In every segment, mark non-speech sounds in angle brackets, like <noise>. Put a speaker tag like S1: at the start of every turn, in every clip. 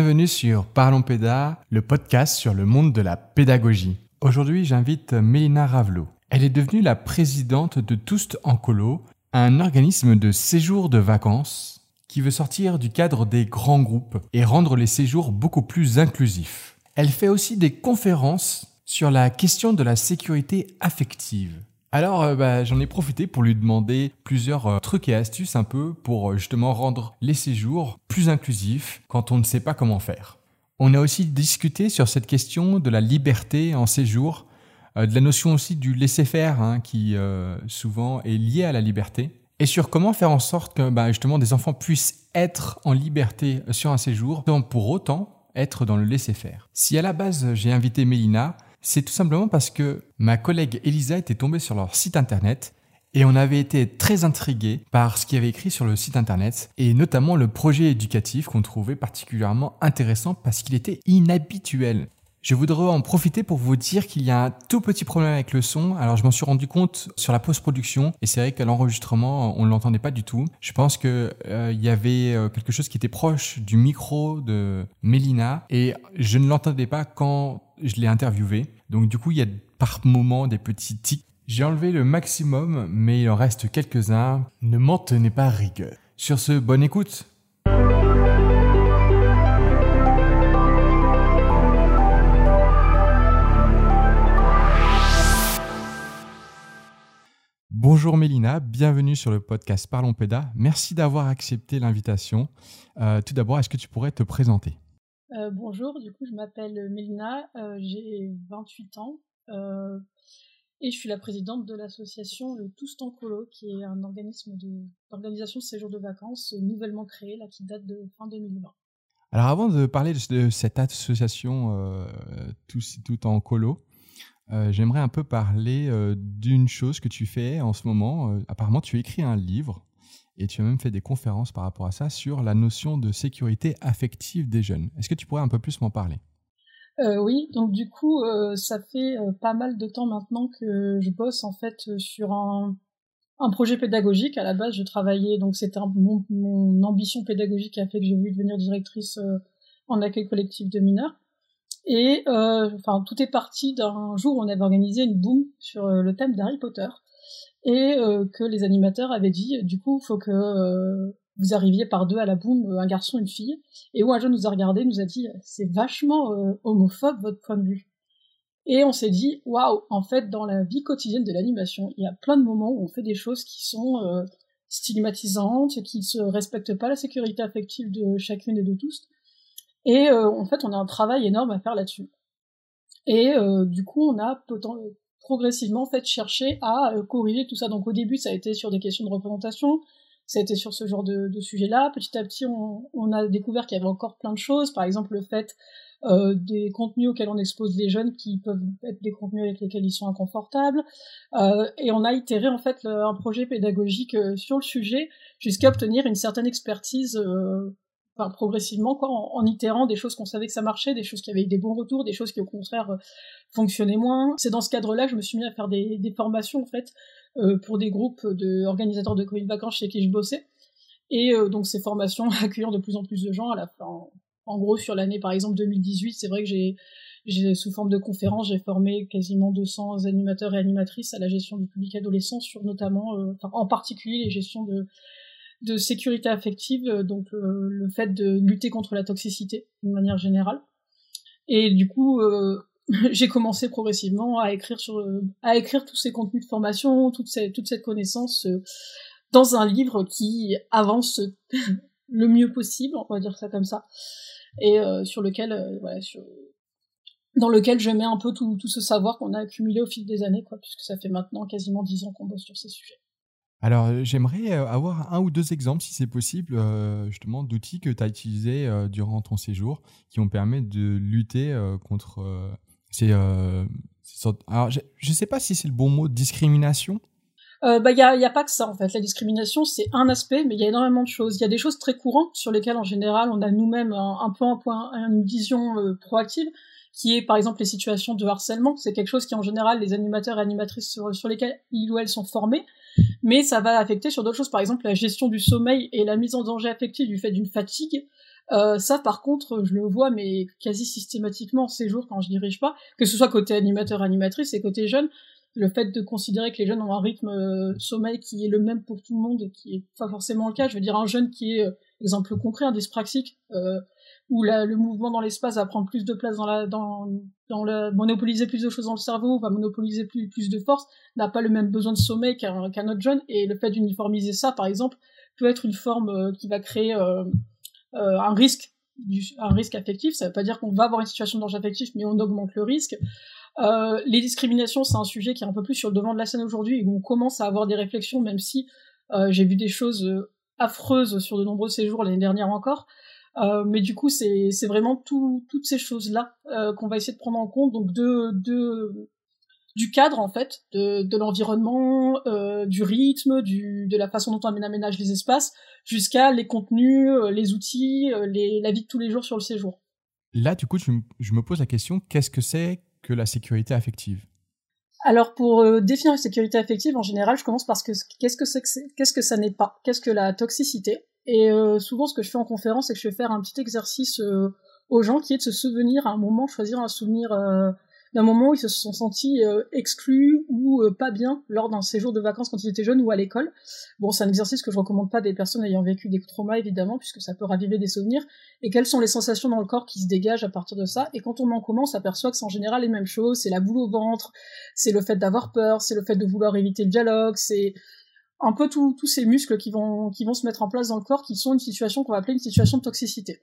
S1: Bienvenue sur Parlons Péda, le podcast sur le monde de la pédagogie. Aujourd'hui, j'invite Mélina Ravelot. Elle est devenue la présidente de Toust en Colo, un organisme de séjour de vacances qui veut sortir du cadre des grands groupes et rendre les séjours beaucoup plus inclusifs. Elle fait aussi des conférences sur la question de la sécurité affective. Alors, euh, bah, j'en ai profité pour lui demander plusieurs euh, trucs et astuces un peu pour euh, justement rendre les séjours plus inclusifs quand on ne sait pas comment faire. On a aussi discuté sur cette question de la liberté en séjour, de la notion aussi du laisser-faire hein, qui souvent est lié à la liberté, et sur comment faire en sorte que bah, justement des enfants puissent être en liberté sur un séjour sans pour autant être dans le laisser-faire. Si à la base j'ai invité Mélina, c'est tout simplement parce que ma collègue Elisa était tombée sur leur site internet et on avait été très intrigués par ce qu'il y avait écrit sur le site internet et notamment le projet éducatif qu'on trouvait particulièrement intéressant parce qu'il était inhabituel. Je voudrais en profiter pour vous dire qu'il y a un tout petit problème avec le son. Alors je m'en suis rendu compte sur la post-production et c'est vrai qu'à l'enregistrement on ne l'entendait pas du tout. Je pense que euh, il y avait euh, quelque chose qui était proche du micro de Mélina et je ne l'entendais pas quand je l'ai interviewé. Donc du coup il y a par moments des petits tics. J'ai enlevé le maximum mais il en reste quelques-uns. Ne m'en tenez pas rigueur. Sur ce, bonne écoute. Bonjour Mélina, bienvenue sur le podcast Parlons Péda. Merci d'avoir accepté l'invitation. Euh, tout d'abord, est-ce que tu pourrais te présenter?
S2: Euh, Bonjour, du coup je m'appelle Mélina, euh, j'ai 28 ans et je suis la présidente de l'association Le Tous en Colo, qui est un organisme d'organisation de, séjour de vacances nouvellement créé, là, qui date de fin 2020.
S1: Alors avant de parler de, cette association Tous tout en Colo, euh, j'aimerais un peu parler euh, d'une chose que tu fais en ce moment. Euh, apparemment, tu écris un livre et tu as même fait des conférences par rapport à ça sur la notion de sécurité affective des jeunes. Est-ce que tu pourrais un peu plus m'en parler?
S2: Oui, donc du coup, ça fait pas mal de temps maintenant que je bosse en fait sur un, un projet pédagogique. À la base, je travaillais, donc c'était mon, mon, ambition pédagogique qui a fait que j'ai voulu devenir directrice en accueil collectif de mineurs. Et euh, enfin, tout est parti d'un jour où on avait organisé une boom sur euh, le thème d'Harry Potter et euh, que les animateurs avaient dit, du coup, il faut que vous arriviez par deux à la boom, un garçon, une fille. Et où un jeune nous a regardé, nous a dit, c'est vachement homophobe votre point de vue. Et on s'est dit, waouh, en fait, dans la vie quotidienne de l'animation, il y a plein de moments où on fait des choses qui sont stigmatisantes, qui ne respectent pas la sécurité affective de chacune et de tous. Et euh, en fait, on a un travail énorme à faire là-dessus. Et euh, du coup, on a progressivement fait chercher à euh, corriger tout ça. Donc au début, ça a été sur des questions de représentation, ça a été sur ce genre de, sujet-là. Petit à petit, on, a découvert qu'il y avait encore plein de choses. Par exemple, le fait des contenus auxquels on expose les jeunes qui peuvent être des contenus avec lesquels ils sont inconfortables. Et on a itéré en fait un projet pédagogique sur le sujet jusqu'à obtenir une certaine expertise progressivement, quoi, en, itérant des choses qu'on savait que ça marchait, des choses qui avaient eu des bons retours, des choses qui au contraire euh, fonctionnaient moins. C'est dans ce cadre-là que je me suis mis à faire des, formations en fait euh, pour des groupes d'organisateurs de de vacances chez qui je bossais. Et euh, donc ces formations <laughs> accueillant de plus en plus de gens à la. En, gros, sur l'année par exemple 2018, c'est vrai que j'ai sous forme de conférence, j'ai formé quasiment 200 animateurs et animatrices à la gestion du public adolescent sur notamment, en particulier les gestions de de sécurité affective, euh, donc euh, le fait de lutter contre la toxicité de manière générale. Et du coup, euh, <laughs> j'ai commencé progressivement à écrire sur, à écrire tous ces contenus de formation, toute cette, toute cette connaissance dans un livre qui avance <laughs> le mieux possible, on va dire ça comme ça, et sur lequel, voilà, sur, dans lequel je mets un peu tout, tout ce savoir qu'on a accumulé au fil des années, quoi, puisque ça fait maintenant quasiment dix ans qu'on bosse sur ces sujets.
S1: Alors, euh, j'aimerais euh, avoir un ou deux exemples, si c'est possible, euh, justement, d'outils que tu as utilisés durant ton séjour qui ont permis de lutter contre ces, sortes. Alors, je ne sais pas si c'est le bon mot, discrimination.
S2: Il bah, n'y a, pas que ça, en fait. La discrimination, c'est un aspect, mais il y a énormément de choses. Il y a des choses très courantes sur lesquelles, en général, on a nous-mêmes un, un, peu un point, une vision proactive qui est par exemple les situations de harcèlement. C'est quelque chose qui en général les animateurs et animatrices sur, sur lesquels ils ou elles sont formés, mais ça va affecter sur d'autres choses, par exemple la gestion du sommeil et la mise en danger affective du fait d'une fatigue. Euh, ça, par contre, je le vois, mais quasi systématiquement ces jours quand je dirige pas, que ce soit côté animateur, animatrice et côté jeune, le fait de considérer que les jeunes ont un rythme euh, sommeil qui est le même pour tout le monde, qui est pas forcément le cas. Je veux dire, un jeune qui est, euh, exemple concret, un dyspraxique, euh, où la, le mouvement dans l'espace va prendre plus de place dans la, dans, dans le, monopoliser plus de choses dans le cerveau, va monopoliser plus, plus de force, n'a pas le même besoin de sommeil qu'un autre jeune, et le fait d'uniformiser ça, par exemple, peut être une forme euh, qui va créer euh, euh, un risque un risque affectif, ça veut pas dire qu'on va avoir une situation de danger affectif, mais on augmente le risque. Euh, les discriminations, c'est un sujet qui est un peu plus sur le devant de la scène aujourd'hui, où on commence à avoir des réflexions, même si j'ai vu des choses affreuses sur de nombreux séjours l'année dernière encore. Euh, mais du coup, c'est vraiment tout, toutes ces choses-là euh, qu'on va essayer de prendre en compte, donc de, de du cadre en fait, de, de l'environnement, euh, du rythme, du, de la façon dont on aménage les espaces, jusqu'à les contenus, les outils, les, la vie de tous les jours sur le séjour.
S1: Là, du coup, je, je me pose la question qu'est-ce que c'est que la sécurité affective?
S2: Alors pour euh, définir la sécurité affective en général, je commence par ce que qu'est-ce que c'est qu'est-ce que ça n'est pas, qu'est-ce que la toxicité? Et euh, souvent ce que je fais en conférence, c'est que je vais faire un petit exercice euh, aux gens qui est de se souvenir à un moment, choisir un souvenir d'un moment où ils se sont sentis euh, exclus ou euh, pas bien lors d'un séjour de vacances quand ils étaient jeunes ou à l'école. Bon, c'est un exercice que je recommande pas des personnes ayant vécu des traumas évidemment, puisque ça peut raviver des souvenirs. Et quelles sont les sensations dans le corps qui se dégagent à partir de ça? Et quand on en commence, on s'aperçoit que c'est en général les mêmes choses. C'est la boule au ventre, c'est le fait d'avoir peur, c'est le fait de vouloir éviter le dialogue, c'est un peu tous ces muscles qui vont, se mettre en place dans le corps, qui sont une situation qu'on va appeler une situation de toxicité.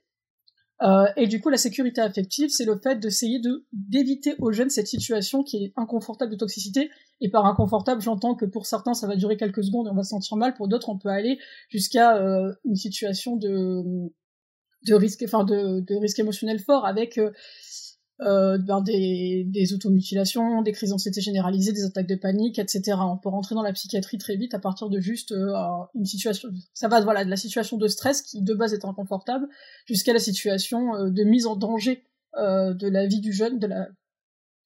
S2: Euh, et du coup, la sécurité affective, c'est le fait d'essayer de d'éviter aux jeunes cette situation qui est inconfortable de toxicité. Et par inconfortable, j'entends que pour certains, ça va durer quelques secondes et on va se sentir mal. Pour d'autres, on peut aller jusqu'à euh, une situation de de risque, enfin de, de risque émotionnel fort avec euh, euh, ben des, des automutilations, des crises d'anxiété généralisées, des attaques de panique, etc. On peut rentrer dans la psychiatrie très vite à partir de juste euh, une situation, ça va voilà de la situation de stress qui de base est inconfortable jusqu'à la situation euh, de mise en danger euh, de la vie du jeune, de la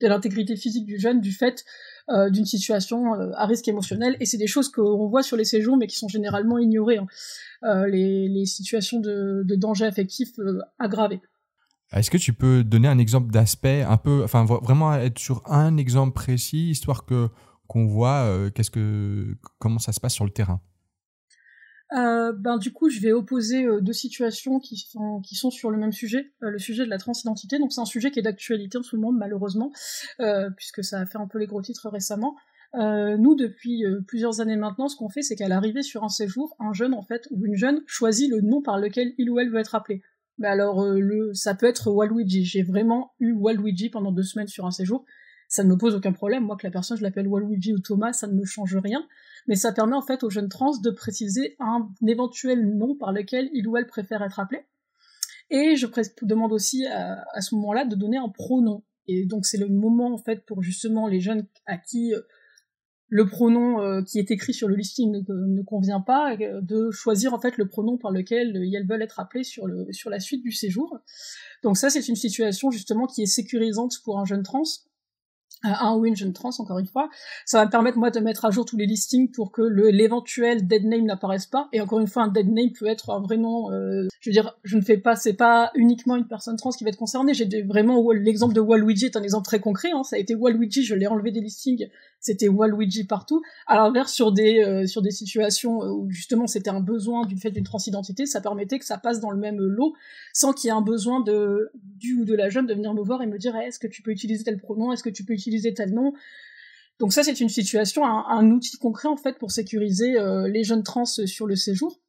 S2: de l'intégrité physique du jeune du fait d'une situation à risque émotionnel et c'est des choses qu'on voit sur les séjours mais qui sont généralement ignorées hein. les, les, situations de, de danger affectif aggravés
S1: est-ce que tu peux donner un exemple d'aspect un peu, enfin vraiment être sur un exemple précis, histoire que qu'on voit euh, qu'est-ce que comment ça se passe sur le terrain?
S2: Euh, ben du coup, je vais opposer euh, deux situations qui sont qui sont sur le même sujet, le sujet de la transidentité. Donc c'est un sujet qui est d'actualité en tout le monde malheureusement, puisque ça a fait un peu les gros titres récemment. nous, depuis plusieurs années maintenant, ce qu'on fait, c'est qu'à l'arrivée sur un séjour, un jeune en fait ou une jeune choisit le nom par lequel il ou elle veut être appelé. Mais alors, euh, le, ça peut être Waluigi. J'ai vraiment eu Waluigi pendant deux semaines sur un séjour. Ça ne me pose aucun problème. Moi, que la personne, je l'appelle Waluigi ou Thomas, ça ne me change rien. Mais ça permet en fait aux jeunes trans de préciser un éventuel nom par lequel il ou elle préfère être appelé. Et je demande aussi à, à ce moment-là de donner un pronom. Et donc c'est le moment en fait pour justement les jeunes à qui euh, le pronom euh, qui est écrit sur le listing ne, convient pas, euh, de choisir en fait le pronom par lequel elles veulent être appelées sur, le, sur la suite du séjour. Donc ça, c'est une situation justement qui est sécurisante pour un jeune trans, un ou une jeune trans, encore une fois. Ça va me permettre, moi, de mettre à jour tous les listings pour que l'éventuel dead name n'apparaisse pas. Et encore une fois, un dead name peut être un vrai nom. Euh, je veux dire, je ne fais pas, c'est pas uniquement une personne trans qui va être concernée. J'ai vraiment l'exemple de Waluigi est un exemple très concret. Hein. Ça a été Waluigi, je l'ai enlevé des listings. C'était Waluigi partout. À l'inverse, sur des euh, sur des situations où justement c'était un besoin du fait d'une transidentité, ça permettait que ça passe dans le même lot, sans qu'il y ait un besoin de du ou de la jeune de venir me voir et me dire est-ce que tu peux utiliser tel pronom, est-ce que tu peux utiliser utiliser tel nom? Donc ça, c'est une situation, un, outil concret en fait pour sécuriser euh, les jeunes trans sur le séjour.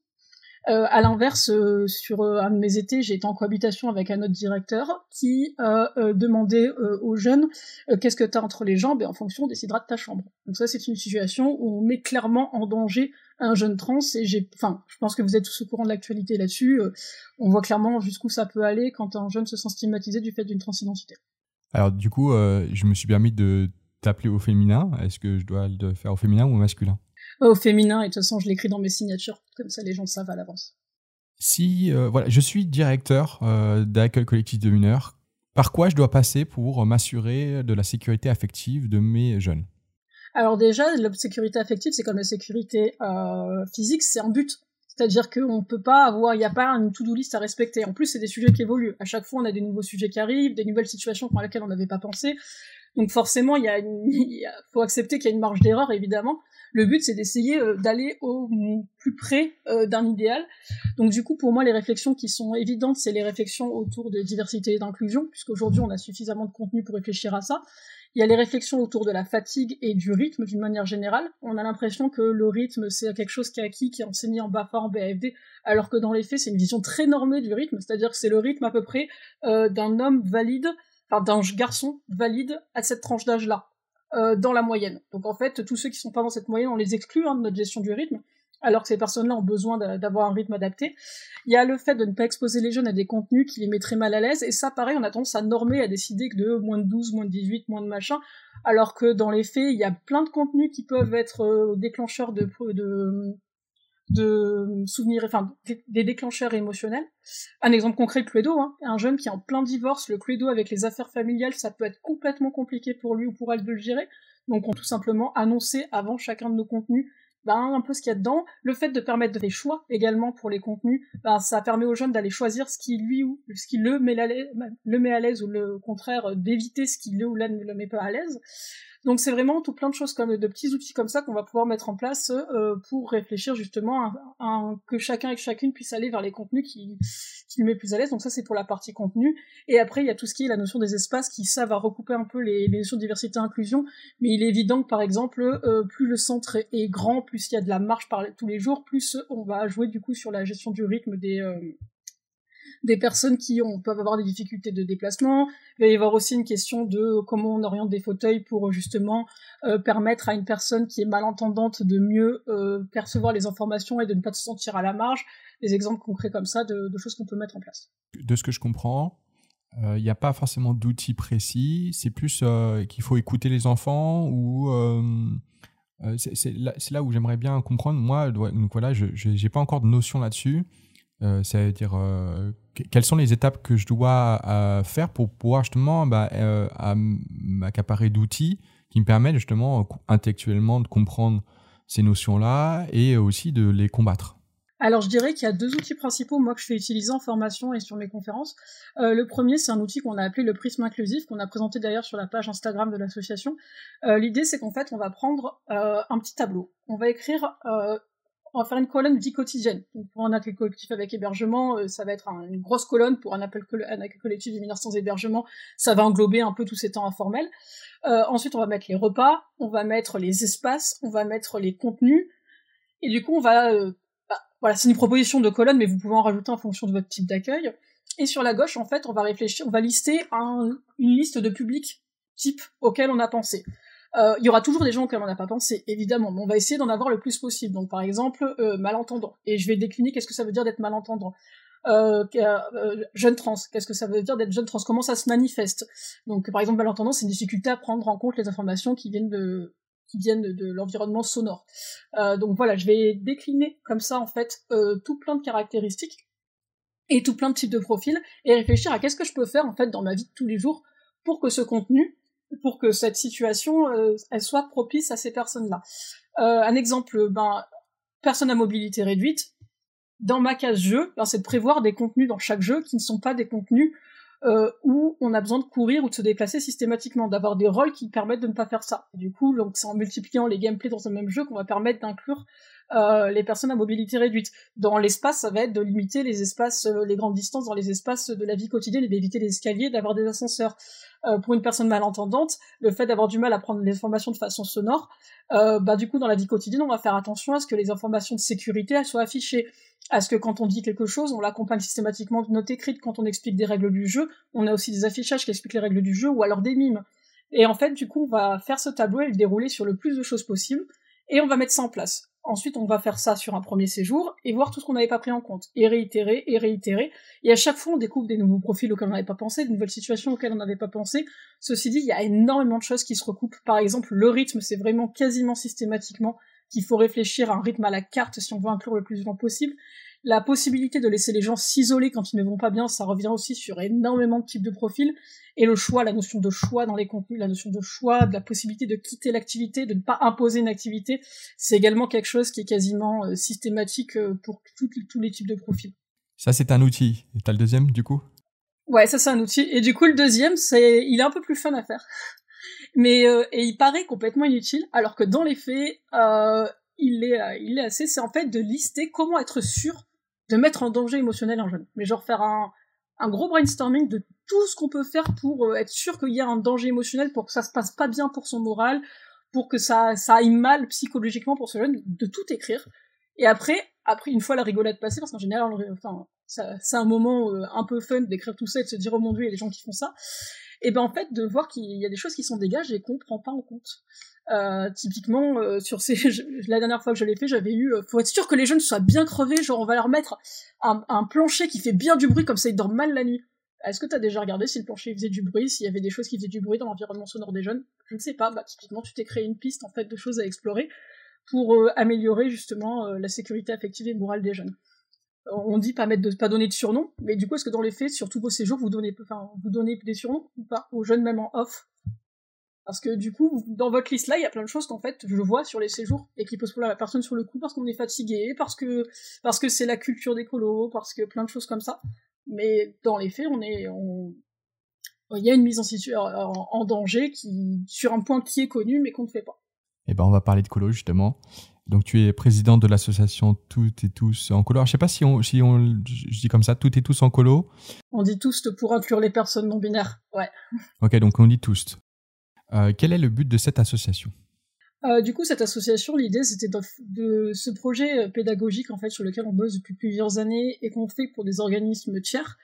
S2: Euh, à l'inverse, euh, sur un de mes étés, j'ai été en cohabitation avec un autre directeur qui demandait aux jeunes qu'est-ce que tu as entre les jambes et en fonction on décidera de ta chambre. Donc ça, c'est une situation où on met clairement en danger un jeune trans et j'ai, enfin, je pense que vous êtes tous au courant de l'actualité là-dessus. on voit clairement jusqu'où ça peut aller quand un jeune se sent stigmatisé du fait d'une transidentité.
S1: Alors du coup, euh, je me suis permis de t'appeler au féminin. Est-ce que je dois le faire au féminin ou au masculin?
S2: Au féminin, et de toute façon, je l'écris dans mes signatures, comme ça les gens savent à l'avance.
S1: Si, euh, voilà, je suis directeur euh, d'accueil collectif de mineurs, par quoi je dois passer pour m'assurer de la sécurité affective de mes jeunes?
S2: Alors déjà, la sécurité affective, c'est comme la sécurité physique, c'est un but C'est-à-dire qu'on ne peut pas avoir, il n'y a pas une to-do list à respecter. En plus, c'est des sujets qui évoluent. À chaque fois, on a des nouveaux sujets qui arrivent, des nouvelles situations pour lesquelles on n'avait pas pensé. Donc forcément, il y a, <laughs> il faut accepter qu'il y a une marge d'erreur, évidemment. Le but, c'est d'essayer euh, d'aller au plus près euh, d'un idéal. Donc du coup, pour moi, les réflexions qui sont évidentes, c'est les réflexions autour de diversité et d'inclusion, puisqu'aujourd'hui, on a suffisamment de contenu pour réfléchir à ça. Il y a les réflexions autour de la fatigue et du rythme d'une manière générale. On a l'impression que le rythme, c'est quelque chose qui est acquis, qui est enseigné en BAFA, en BAFD, alors que dans les faits, c'est une vision très normée du rythme, c'est-à-dire que c'est le rythme à peu près euh, d'un homme valide, d'un garçon valide à cette tranche d'âge-là, euh, dans la moyenne. Donc en fait, tous ceux qui sont pas dans cette moyenne, on les exclut hein, de notre gestion du rythme alors que ces personnes-là ont besoin d'avoir un rythme adapté. Il y a le fait de ne pas exposer les jeunes à des contenus qui les mettraient mal à l'aise, et ça, pareil, on a tendance à normer, à décider que de moins de 12, moins de 18, moins de machin, alors que dans les faits, il y a plein de contenus qui peuvent être euh, déclencheurs de, de souvenirs, enfin, des déclencheurs émotionnels. Un exemple concret, Cluedo, hein. un jeune qui est en plein divorce, le Cluedo avec les affaires familiales, ça peut être complètement compliqué pour lui ou pour elle de le gérer. Donc on tout simplement annoncé avant chacun de nos contenus ben, un peu ce qu'il y a dedans. Le fait de permettre des choix également pour les contenus, ben, ça permet aux jeunes d'aller choisir ce qui lui ou ce qui le met, le met à l'aise ou le contraire d'éviter ce qui le ou la ne le met pas à l'aise. Donc c'est vraiment tout plein de choses comme de petits outils comme ça qu'on va pouvoir mettre en place euh, pour réfléchir justement à, que chacun et chacune puisse aller vers les contenus qui, qui le met plus à l'aise. Donc ça c'est pour la partie contenu. Et après il y a tout ce qui est la notion des espaces qui ça va recouper un peu les, les notions de diversité et inclusion. Mais il est évident que par exemple euh, plus le centre est, grand, plus il y a de la marche par tous les jours, plus on va jouer du coup sur la gestion du rythme des euh, des personnes qui ont, peuvent avoir des difficultés de déplacement. Il va y avoir aussi une question de comment on oriente des fauteuils pour justement euh, permettre à une personne qui est malentendante de mieux euh, percevoir les informations et de ne pas se sentir à la marge. Des exemples concrets comme ça de, choses qu'on peut mettre en place.
S1: De ce que je comprends, euh, il n'y a pas forcément d'outils précis, c'est plus qu'il faut écouter les enfants ou c'est là, où j'aimerais bien comprendre. Moi, donc voilà, je n'ai pas encore de notion là-dessus. Euh, c'est-à-dire euh, quelles sont les étapes que je dois euh, faire pour pouvoir justement bah, m'accaparer d'outils qui me permettent justement intellectuellement de comprendre ces notions-là et aussi de les combattre.
S2: Alors je dirais qu'il y a deux outils principaux moi que je fais utiliser en formation et sur mes conférences. le premier c'est un outil qu'on a appelé le prisme inclusif qu'on a présenté d'ailleurs sur la page Instagram de l'association. L'idée c'est qu'en fait on va prendre un petit tableau, on va écrire on va faire une colonne vie quotidienne. pour un accueil collectif avec hébergement, euh, ça va être une grosse colonne. Pour un, accueil collectif de mineurs sans hébergement, ça va englober un peu tous ces temps informels. Euh, ensuite, on va mettre les repas, on va mettre les espaces, on va mettre les contenus. Et du coup, on va... Euh, bah, voilà, c'est une proposition de colonne, mais vous pouvez en rajouter en fonction de votre type d'accueil. Et sur la gauche, en fait, on va réfléchir, on va lister une liste de publics types auxquels on a pensé. Euh, il y aura toujours des gens auxquels on n'a pas pensé, évidemment, mais on va essayer d'en avoir le plus possible. Donc par exemple, euh, malentendant. Et je vais décliner qu'est-ce que ça veut dire d'être malentendant. Euh, jeune trans, qu'est-ce que ça veut dire d'être jeune trans? Comment ça se manifeste? Donc par exemple, malentendant, c'est une difficulté à prendre en compte les informations qui viennent de l'environnement sonore. Donc voilà, je vais décliner comme ça en fait tout plein de caractéristiques et tout plein de types de profils et réfléchir à qu'est-ce que je peux faire en fait dans ma vie de tous les jours pour que ce contenu pour que cette situation euh, soit propice à ces personnes-là. Euh, un exemple, ben, personne à mobilité réduite. Dans ma case jeu, ben, c'est de prévoir des contenus dans chaque jeu qui ne sont pas des contenus euh, où on a besoin de courir ou de se déplacer systématiquement, d'avoir des rôles qui permettent de ne pas faire ça. du coup, c'est en multipliant les gameplays dans un même jeu qu'on va permettre d'inclure euh, les personnes à mobilité réduite. Dans l'espace, ça va être de limiter les espaces, euh, les grandes distances dans les espaces de la vie quotidienne et d'éviter les escaliers, d'avoir des ascenseurs. Euh, pour une personne malentendante, le fait d'avoir du mal à prendre les informations de façon sonore, bah du coup dans la vie quotidienne, on va faire attention à ce que les informations de sécurité soient affichées, à ce que quand on dit quelque chose, on l'accompagne systématiquement de notes écrites. Quand on explique des règles du jeu, on a aussi des affichages qui expliquent les règles du jeu ou alors des mimes. Et en fait, du coup, on va faire ce tableau et le dérouler sur le plus de choses possible, et on va mettre ça en place. Ensuite, on va faire ça sur un premier séjour et voir tout ce qu'on n'avait pas pris en compte, et réitérer, et réitérer. Et à chaque fois, on découvre des nouveaux profils auxquels on n'avait pas pensé, de nouvelles situations auxquelles on n'avait pas pensé. Ceci dit, il y a énormément de choses qui se recoupent. Par exemple, le rythme, c'est vraiment quasiment systématiquement qu'il faut réfléchir à un rythme à la carte si on veut inclure le plus de gens possible. La possibilité de laisser les gens s'isoler quand ils ne vont pas bien, ça revient aussi sur énormément de types de profils. Et le choix, la notion de choix dans les contenus, la notion de choix, de la possibilité de quitter l'activité, de ne pas imposer une activité, c'est également quelque chose qui est quasiment euh, systématique euh, pour tous les types de profils.
S1: Ça, c'est un outil. Et t'as le deuxième, du coup?
S2: Ouais, ça, c'est un outil. Et du coup, le deuxième, c'est, il est un peu plus fun à faire. <laughs> Mais, euh, et il paraît complètement inutile, alors que dans les faits, il est, il est assez, c'est en fait de lister comment être sûr de mettre en danger émotionnel un jeune. Mais genre faire un, un gros brainstorming de tout ce qu'on peut faire pour euh, être sûr qu'il y a un danger émotionnel, pour que ça se passe pas bien pour son moral, pour que ça, ça aille mal psychologiquement pour ce jeune, de tout écrire. Et après, après une fois la rigolade passée, parce qu'en général, enfin, c'est un moment euh, un peu fun d'écrire tout ça et de se dire oh mon dieu, il y a des gens qui font ça. Et ben en fait de voir qu'il y a des choses qui sont dégagées et qu'on prend pas en compte. Euh, typiquement, euh, sur ces, <laughs> la dernière fois que je l'ai fait, j'avais eu, euh, faut être sûr que les jeunes soient bien crevés, genre on va leur mettre un, plancher qui fait bien du bruit, comme ça ils dorment mal la nuit. Est-ce que t'as déjà regardé si le plancher faisait du bruit, s'il y avait des choses qui faisaient du bruit dans l'environnement sonore des jeunes? Je ne sais pas, bah typiquement tu t'es créé une piste en fait de choses à explorer pour améliorer justement la sécurité affective et morale des jeunes. On dit pas mettre pas donner de surnom, mais du coup est-ce que dans les faits, sur tous vos séjours, vous donnez, enfin, vous donnez des surnoms ou pas aux jeunes même en off? Parce que du coup, dans votre liste là, il y a plein de choses qu'en fait je vois sur les séjours et qui posent pour la personne sur le coup parce qu'on est fatigué, parce que parce que c'est la culture des colos, parce que plein de choses comme ça. Mais dans les faits, on est il y a une mise en situation en, danger qui sur un point qui est connu mais qu'on ne fait pas.
S1: Eh ben on va parler de colo justement. Donc tu es président de l'association Toutes et tous en colo. Alors, je sais pas si on si on je dis comme ça Toutes et tous en colo.
S2: On dit tous pour inclure les personnes non binaires. Ouais.
S1: OK, donc on dit tous. Euh, quel est le but de cette association?
S2: Euh, du coup, cette association, l'idée, c'était de, ce projet euh, pédagogique en fait sur lequel on bosse depuis plusieurs années et qu'on fait pour des organismes tiers.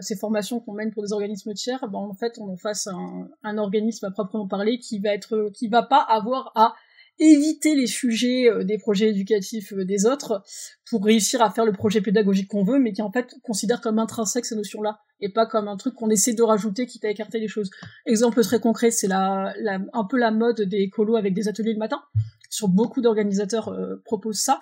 S2: ces formations qu'on mène pour des organismes tiers, ben, en fait, on en fasse un, un organisme à proprement parler qui va être, qui va pas avoir à éviter les sujets euh, des projets éducatifs euh, des autres pour réussir à faire le projet pédagogique qu'on veut, mais qui en fait considère comme intrinsèque ces notions-là et pas comme un truc qu'on essaie de rajouter quitte à écarter les choses. Exemple très concret, c'est la, un peu la mode des colos avec des ateliers le matin. Sur beaucoup d'organisateurs euh, proposent ça.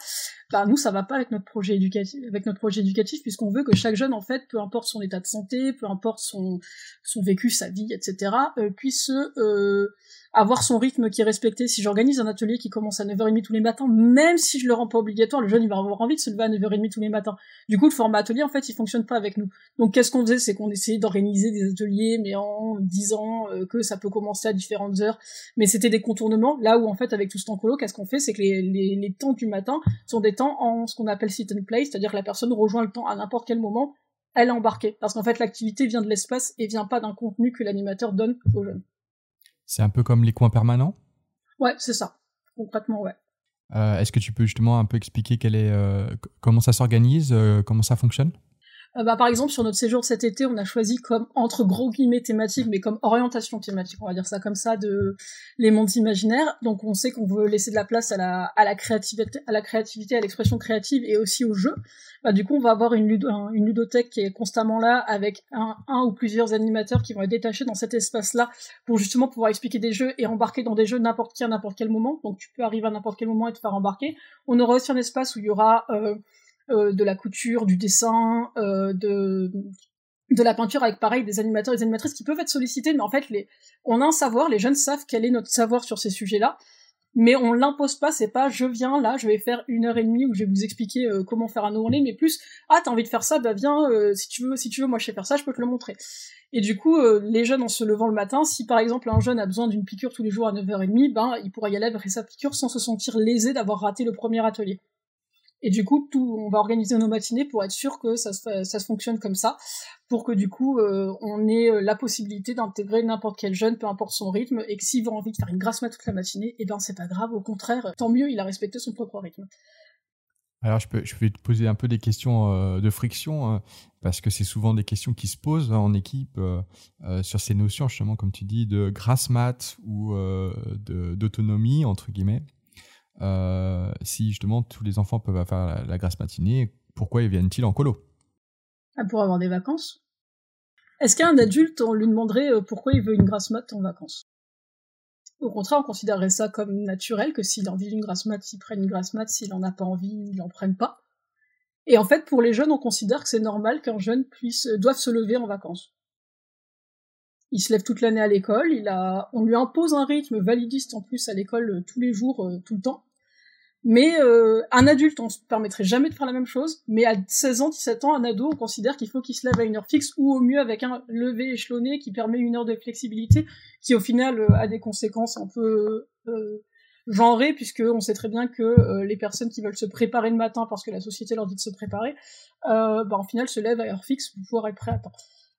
S2: Bah nous, ça va pas avec notre projet éducatif, avec notre projet éducatif, puisqu'on veut que chaque jeune, en fait, peu importe son état de santé, peu importe son son vécu, sa vie, etc., puisse euh, avoir son rythme qui est respecté. Si j'organise un atelier qui commence à 9h30 tous les matins, même si je le rends pas obligatoire, le jeune il va avoir envie de se lever à 9h30 tous les matins. Du coup, le format atelier, en fait, il fonctionne pas avec nous. Donc, qu'est-ce qu'on faisait? C'est qu'on essayait d'organiser des ateliers, mais en disant euh, que ça peut commencer à différentes heures. Mais c'était des contournements. Là où, en fait, avec tout ce temps colo, qu'est-ce qu'on fait? C'est que les, temps du matin sont des temps en ce qu'on appelle sit and play, c'est-à-dire que la personne rejoint le temps à n'importe quel moment, elle est embarquée. Parce qu'en fait, l'activité vient de l'espace et vient pas d'un contenu que l'animateur donne aux jeunes.
S1: C'est un peu comme les coins permanents
S2: Ouais, c'est ça. Concrètement, ouais.
S1: Euh, est-ce que tu peux justement un peu expliquer quel est, euh, comment ça s'organise, euh, comment ça fonctionne?
S2: Euh, bah, par exemple, sur notre séjour cet été, on a choisi comme, entre gros guillemets thématique, mais comme orientation thématique, on va dire ça comme ça, de les mondes imaginaires. Donc on sait qu'on veut laisser de la place à la, créativité, à l'expression créative et aussi au jeu. Bah, du coup, on va avoir une, une ludothèque qui est constamment là avec un, un ou plusieurs animateurs qui vont être détachés dans cet espace-là pour justement pouvoir expliquer des jeux et embarquer dans des jeux n'importe qui à n'importe quel moment. Donc tu peux arriver à n'importe quel moment et te faire embarquer. On aura aussi un espace où il y aura euh, euh, de la couture, du dessin, euh, de la peinture avec pareil des animateurs et des animatrices qui peuvent être sollicités, mais en fait on a un savoir, les jeunes savent quel est notre savoir sur ces sujets-là, mais on l'impose pas, c'est pas je viens là, je vais faire une heure et demie où je vais vous expliquer euh, comment faire un ourlet, mais plus ah t'as envie de faire ça, bah viens si tu veux, si tu veux moi je sais faire ça, je peux te le montrer. Et du coup, les jeunes en se levant le matin, si par exemple un jeune a besoin d'une piqûre tous les jours à 9h30, ben il pourra y aller après sa piqûre sans se sentir lésé d'avoir raté le premier atelier. Et du coup, on va organiser nos matinées pour être sûr que ça se, fonctionne comme ça, pour que du coup, euh, on ait euh, la possibilité d'intégrer n'importe quel jeune, peu importe son rythme, et que s'il a envie de faire une grasse mat toute la matinée, eh ben c'est pas grave, au contraire, tant mieux, il a respecté son propre rythme.
S1: Alors, je vais te poser un peu des questions euh, de friction, hein, parce que c'est souvent des questions qui se posent hein, en équipe sur ces notions, justement, comme tu dis, de grasse mat ou d'autonomie, entre guillemets. Euh, si justement tous les enfants peuvent faire la, grasse matinée, pourquoi ils viennent-ils en colo?
S2: Ah, Pour avoir des vacances? Est-ce qu'un adulte, on lui demanderait euh, pourquoi il veut une grasse mat en vacances? Au contraire, on considérerait ça comme naturel, que s'il a envie d'une grasse mat, il prenne une grasse mat, s'il en a pas envie, il en prenne pas. Et en fait, pour les jeunes, on considère que c'est normal qu'un jeune puisse doive se lever en vacances. Il se lève toute l'année à l'école, il a, on lui impose un rythme validiste en plus à l'école tous les jours, tout le temps. Mais euh, un adulte, on se permettrait jamais de faire la même chose. Mais à 16 ans, 17 ans, un ado, on considère qu'il faut qu'il se lève à une heure fixe ou au mieux avec un lever échelonné qui permet une heure de flexibilité, qui au final euh, a des conséquences un peu euh, genrées, puisque on sait très bien que euh, les personnes qui veulent se préparer le matin parce que la société leur dit de se préparer, euh, bah, en final se lèvent à heure fixe pour pouvoir être prêt à temps.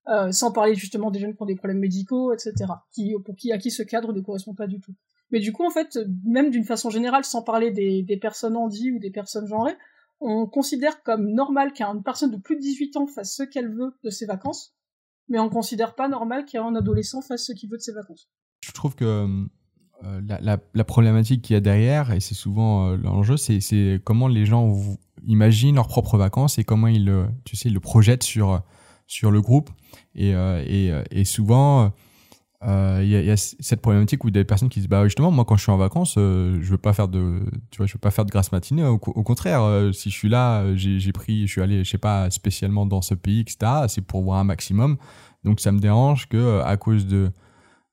S2: Euh, sans parler justement des jeunes qui ont des problèmes médicaux, etc., qui, pour qui, à qui ce cadre ne correspond pas du tout. Mais du coup, en fait, même d'une façon générale, sans parler des, personnes handies ou des personnes genrées, on considère comme normal qu'une personne de plus de 18 ans fasse ce qu'elle veut de ses vacances, mais on considère pas normal qu'un adolescent fasse ce qu'il veut de ses vacances.
S1: Je trouve que euh, la, problématique qu'il y a derrière, et c'est souvent euh, l'enjeu, c'est comment les gens imaginent leurs propres vacances et comment ils, tu sais, le projettent sur, sur le groupe. Et, euh, et, et souvent, il euh, y, y, a cette problématique où des personnes qui disent bah justement moi quand je suis en vacances euh, je veux pas faire de tu vois je veux pas faire de grasse matinée. Au, au contraire euh, si je suis là j'ai pris je suis allé je sais pas spécialement dans ce pays etc c'est pour voir un maximum. Donc ça me dérange que à cause de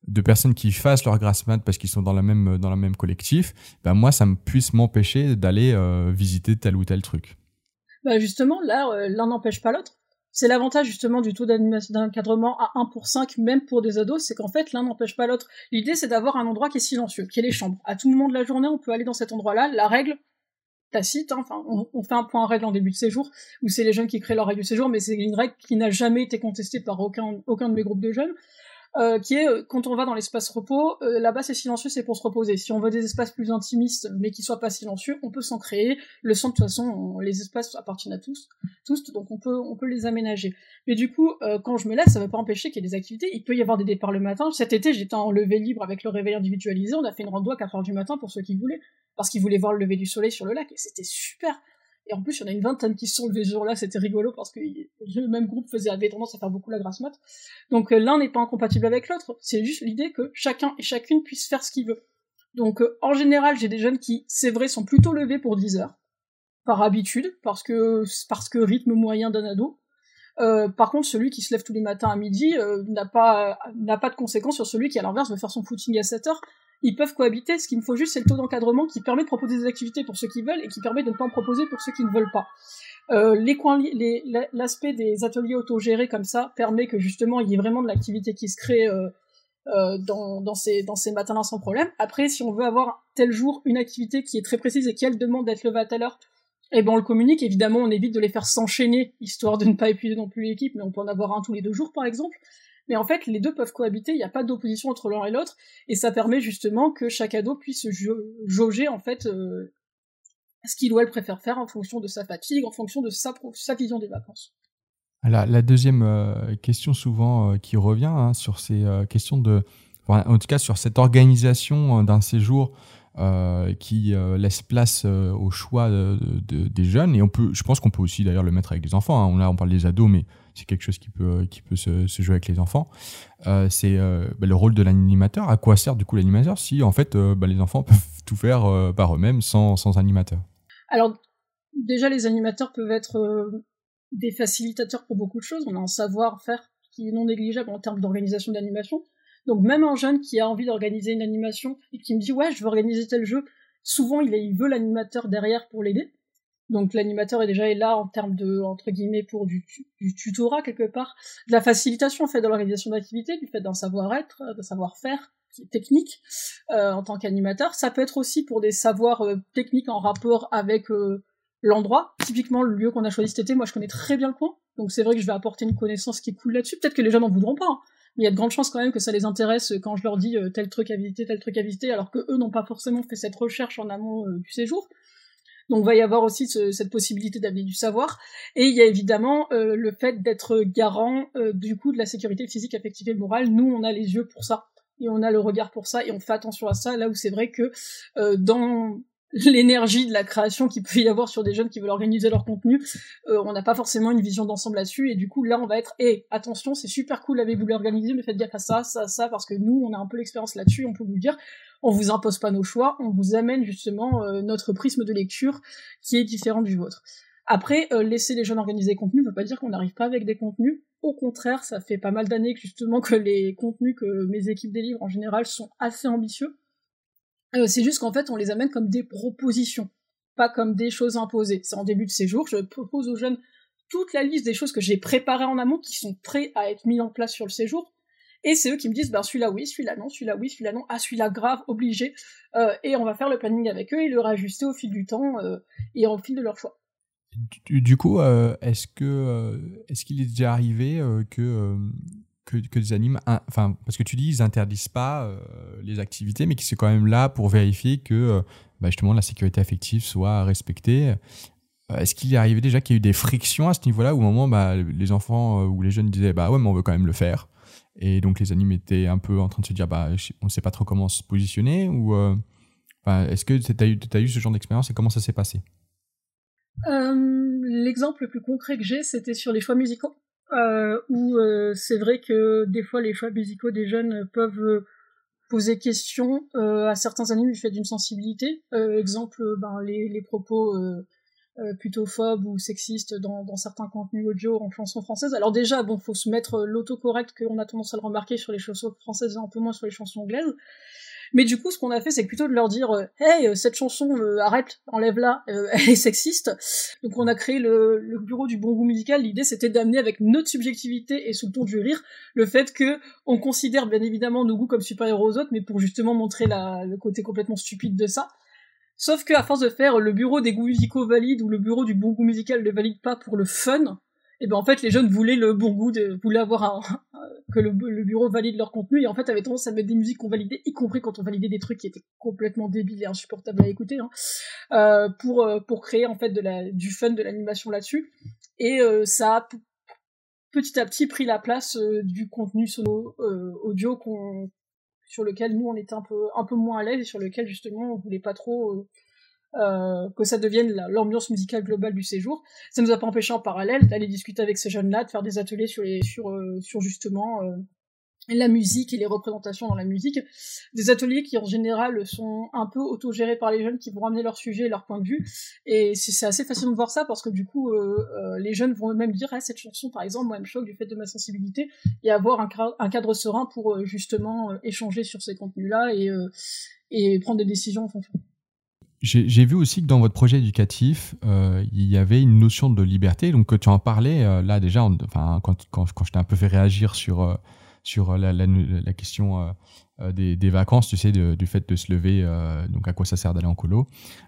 S1: de personnes qui fassent leur grasse mat parce qu'ils sont dans la même dans la même collectif bah moi ça me puisse m'empêcher d'aller visiter tel ou tel truc.
S2: Bah justement là l'un n'empêche pas l'autre c'est l'avantage justement du taux d'encadrement à 1 pour 5, même pour des ados, c'est qu'en fait l'un n'empêche pas l'autre. L'idée c'est d'avoir un endroit qui est silencieux, qui est les chambres. À tout moment de la journée, on peut aller dans cet endroit-là. La règle tacite, hein, enfin on, fait un point règle en début de séjour, où c'est les jeunes qui créent leur règle de séjour, mais c'est une règle qui n'a jamais été contestée par aucun de mes groupes de jeunes. Euh, qui est euh, quand on va dans l'espace repos, euh, là-bas c'est silencieux, c'est pour se reposer. Si on veut des espaces plus intimistes, mais qui soient pas silencieux, on peut s'en créer. Le centre, de toute façon, les espaces appartiennent à tous, tous, donc on peut, on peut les aménager. Mais du coup, quand je me lève, ça ne veut pas empêcher qu'il y ait des activités. Il peut y avoir des départs le matin. Cet été, j'étais en lever libre avec le réveil individualisé. On a fait une rando à 4 heures du matin pour ceux qui voulaient, parce qu'ils voulaient voir le lever du soleil sur le lac, et c'était super. Et en plus, il y en a une vingtaine qui se sont levés ce jour-là, c'était rigolo parce que le même groupe faisait, avait tendance à faire beaucoup la grasse mat. Donc euh, l'un n'est pas incompatible avec l'autre, c'est juste l'idée que chacun et chacune puisse faire ce qu'il veut. Donc euh, en général, j'ai des jeunes qui, c'est vrai, sont plutôt levés pour 10 heures, par habitude, parce que, parce que rythme moyen d'un ado. Euh, par contre, celui qui se lève tous les matins à midi n'a pas n'a pas de conséquences sur celui qui à l'inverse veut faire son footing à 7 heures ils peuvent cohabiter. Ce qu'il me faut juste, c'est le taux d'encadrement qui permet de proposer des activités pour ceux qui veulent et qui permet de ne pas en proposer pour ceux qui ne veulent pas. Euh, l'aspect des ateliers autogérés comme ça permet que justement il y ait vraiment de l'activité qui se crée euh, euh, dans, dans, ces, dans ces matins-là sans problème. Après, si on veut avoir tel jour une activité qui est très précise et qui elle demande d'être levée à telle heure, eh ben on le communique. Évidemment, on évite de les faire s'enchaîner histoire de ne pas épuiser non plus l'équipe, mais on peut en avoir un tous les deux jours par exemple. Mais en fait, les deux peuvent cohabiter, il n'y a pas d'opposition entre l'un et l'autre, et ça permet justement que chaque ado puisse jauger en fait euh, ce qu'il ou elle préfère faire en fonction de sa fatigue, en fonction de sa, vision des vacances.
S1: La, la deuxième euh, question souvent euh, qui revient hein, sur ces questions de, en tout cas sur cette organisation d'un séjour qui laisse place au choix de, de, des jeunes. Et on peut, je pense qu'on peut aussi d'ailleurs le mettre avec les enfants. Hein. Là, on parle des ados, mais c'est quelque chose qui peut, peut se, jouer avec les enfants. c'est bah, le rôle de l'animateur. À quoi sert du coup l'animateur si en fait bah, les enfants <laughs> peuvent tout faire par eux-mêmes sans, sans animateur?
S2: Alors déjà, les animateurs peuvent être des facilitateurs pour beaucoup de choses. On a un savoir-faire qui est non négligeable en termes d'organisation d'animation. Donc même un jeune qui a envie d'organiser une animation et qui me dit ouais je veux organiser tel jeu, souvent il veut l'animateur derrière pour l'aider. Donc l'animateur est déjà là en termes de entre guillemets pour du, du tutorat quelque part, de la facilitation en fait de l'organisation d'activités, du fait d'un savoir-être, d'un savoir-faire technique euh, en tant qu'animateur. Ça peut être aussi pour des savoirs euh, techniques en rapport avec euh, l'endroit. Typiquement le lieu qu'on a choisi cet été, moi je connais très bien le coin, donc c'est vrai que je vais apporter une connaissance qui est cool là-dessus. Peut-être que les gens n'en voudront pas. Hein il y a de grandes chances quand même que ça les intéresse quand je leur dis euh, tel truc à visiter, tel truc à visiter, alors que eux n'ont pas forcément fait cette recherche en amont euh, du séjour. Donc va y avoir aussi cette possibilité d'amener du savoir. Et il y a évidemment euh, le fait d'être garant du coup de la sécurité physique, affective et morale. Nous, on a les yeux pour ça. Et on a le regard pour ça, et on fait attention à ça, là où c'est vrai que dans l'énergie de la création qu'il peut y avoir sur des jeunes qui veulent organiser leur contenu, euh, on n'a pas forcément une vision d'ensemble là-dessus, et du coup là on va être, hé, hey, attention, c'est super cool, avez-vous l'organiser, mais faites gaffe à ça, ça, ça, parce que nous on a un peu l'expérience là-dessus, on peut vous le dire, on vous impose pas nos choix, on vous amène justement euh, notre prisme de lecture qui est différent du vôtre. Après, laisser les jeunes organiser des contenus ne veut pas dire qu'on n'arrive pas avec des contenus. Au contraire, ça fait pas mal d'années que justement que les contenus que mes équipes délivrent en général sont assez ambitieux. c'est juste qu'en fait, on les amène comme des propositions, pas comme des choses imposées. C'est en début de séjour, je propose aux jeunes toute la liste des choses que j'ai préparées en amont qui sont prêts à être mis en place sur le séjour. Et c'est eux qui me disent, ben celui-là oui, celui-là non, celui-là oui, celui-là non, ah celui-là grave, obligé. Euh, et on va faire le planning avec eux et le réajuster au fil du temps euh, et au fil de leur choix.
S1: Du, coup, euh, est-ce que est-ce qu'il est déjà arrivé que, que, des animes, enfin parce que tu dis ils interdisent pas les activités, mais qui sont quand même là pour vérifier que bah, justement la sécurité affective soit respectée. Est-ce qu'il est arrivé déjà qu'il y a eu des frictions à ce niveau-là, au moment bah, les enfants ou les jeunes disaient bah ouais mais on veut quand même le faire? Et donc les animes étaient un peu en train de se dire, bah, on ne sait pas trop comment se positionner ou euh, est-ce que tu as eu, ce genre d'expérience et comment ça s'est passé?
S2: Euh, L'exemple le plus concret que j'ai, c'était sur les choix musicaux, euh, où c'est vrai que des fois les choix musicaux des jeunes peuvent poser question à certains animes du fait d'une sensibilité. exemple, ben, les propos euh, plutôt phobe ou sexiste dans, dans, certains contenus audio en chanson française. Alors déjà, bon, faut se mettre euh, l'autocorrect qu'on a tendance à le remarquer sur les chansons françaises et un peu moins sur les chansons anglaises. Mais du coup, ce qu'on a fait, c'est plutôt de leur dire euh, Hey, cette chanson, arrête, enlève-la, <laughs> elle est sexiste. Donc on a créé le, le bureau du bon goût musical. L'idée, c'était d'amener avec notre subjectivité et sous le ton du rire, le fait que on considère bien évidemment nos goûts comme supérieurs aux autres, mais pour justement montrer la, le côté complètement stupide de ça. Sauf que à force de faire le bureau des goûts musicaux valide ou le bureau du bon goût musical ne valide pas pour le fun, et eh ben en fait les jeunes voulaient le bon goût, de, voulaient avoir un, <laughs> que le, bureau valide leur contenu et en fait avaient tendance à mettre des musiques qu'on validait, y compris quand on validait des trucs qui étaient complètement débiles et insupportables à écouter, hein, euh, pour euh, pour créer en fait de la du fun, de l'animation là-dessus. Et euh, ça a petit à petit pris la place du contenu solo audio qu'on sur lequel nous on était un peu moins à l'aise et sur lequel justement on voulait pas trop euh, euh, que ça devienne l'ambiance musicale globale du séjour. Ça nous a pas empêché en parallèle d'aller discuter avec ces jeunes-là, de faire des ateliers sur les sur euh, sur justement la musique et les représentations dans la musique. Des ateliers qui en général sont un peu autogérés par les jeunes qui vont ramener leur sujet et leur point de vue. Et c'est assez facile de voir ça parce que du coup, euh, euh, les jeunes vont même dire ah, cette chanson par exemple, moi elle me choque du fait de ma sensibilité et avoir un, cadre serein pour euh, justement échanger sur ces contenus-là et, et prendre des décisions en fonction.
S1: J'ai vu aussi que dans votre projet éducatif, il y avait une notion de liberté. Donc, tu en parlais là déjà, quand je t'ai un peu fait réagir sur sur euh, la, question euh, euh, des, vacances, tu sais, du fait de se lever, donc à quoi ça sert d'aller en colo,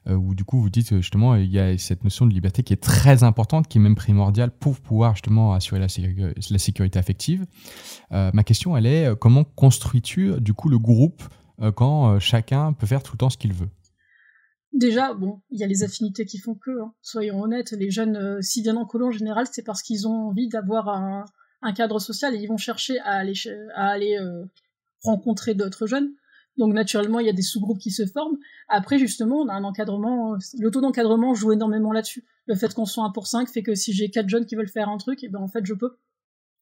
S1: où du coup vous dites justement il y a cette notion de liberté qui est très importante, qui est même primordiale pour pouvoir justement assurer la, sécurité affective. ma question elle est comment construis-tu du coup le groupe quand chacun peut faire tout le temps ce qu'il veut?
S2: Déjà, bon, il y a les affinités qui font que, hein. soyons honnêtes, les jeunes, s'ils viennent en colo en général, c'est parce qu'ils ont envie d'avoir un, un cadre social et ils vont chercher à aller, à aller euh, rencontrer d'autres jeunes. Donc naturellement, il y a des sous-groupes qui se forment. Après, justement, on a un encadrement. Le taux d'encadrement joue énormément là-dessus. Le fait qu'on soit un pour 5 fait que si j'ai quatre jeunes qui veulent faire un truc, et eh ben en fait je peux.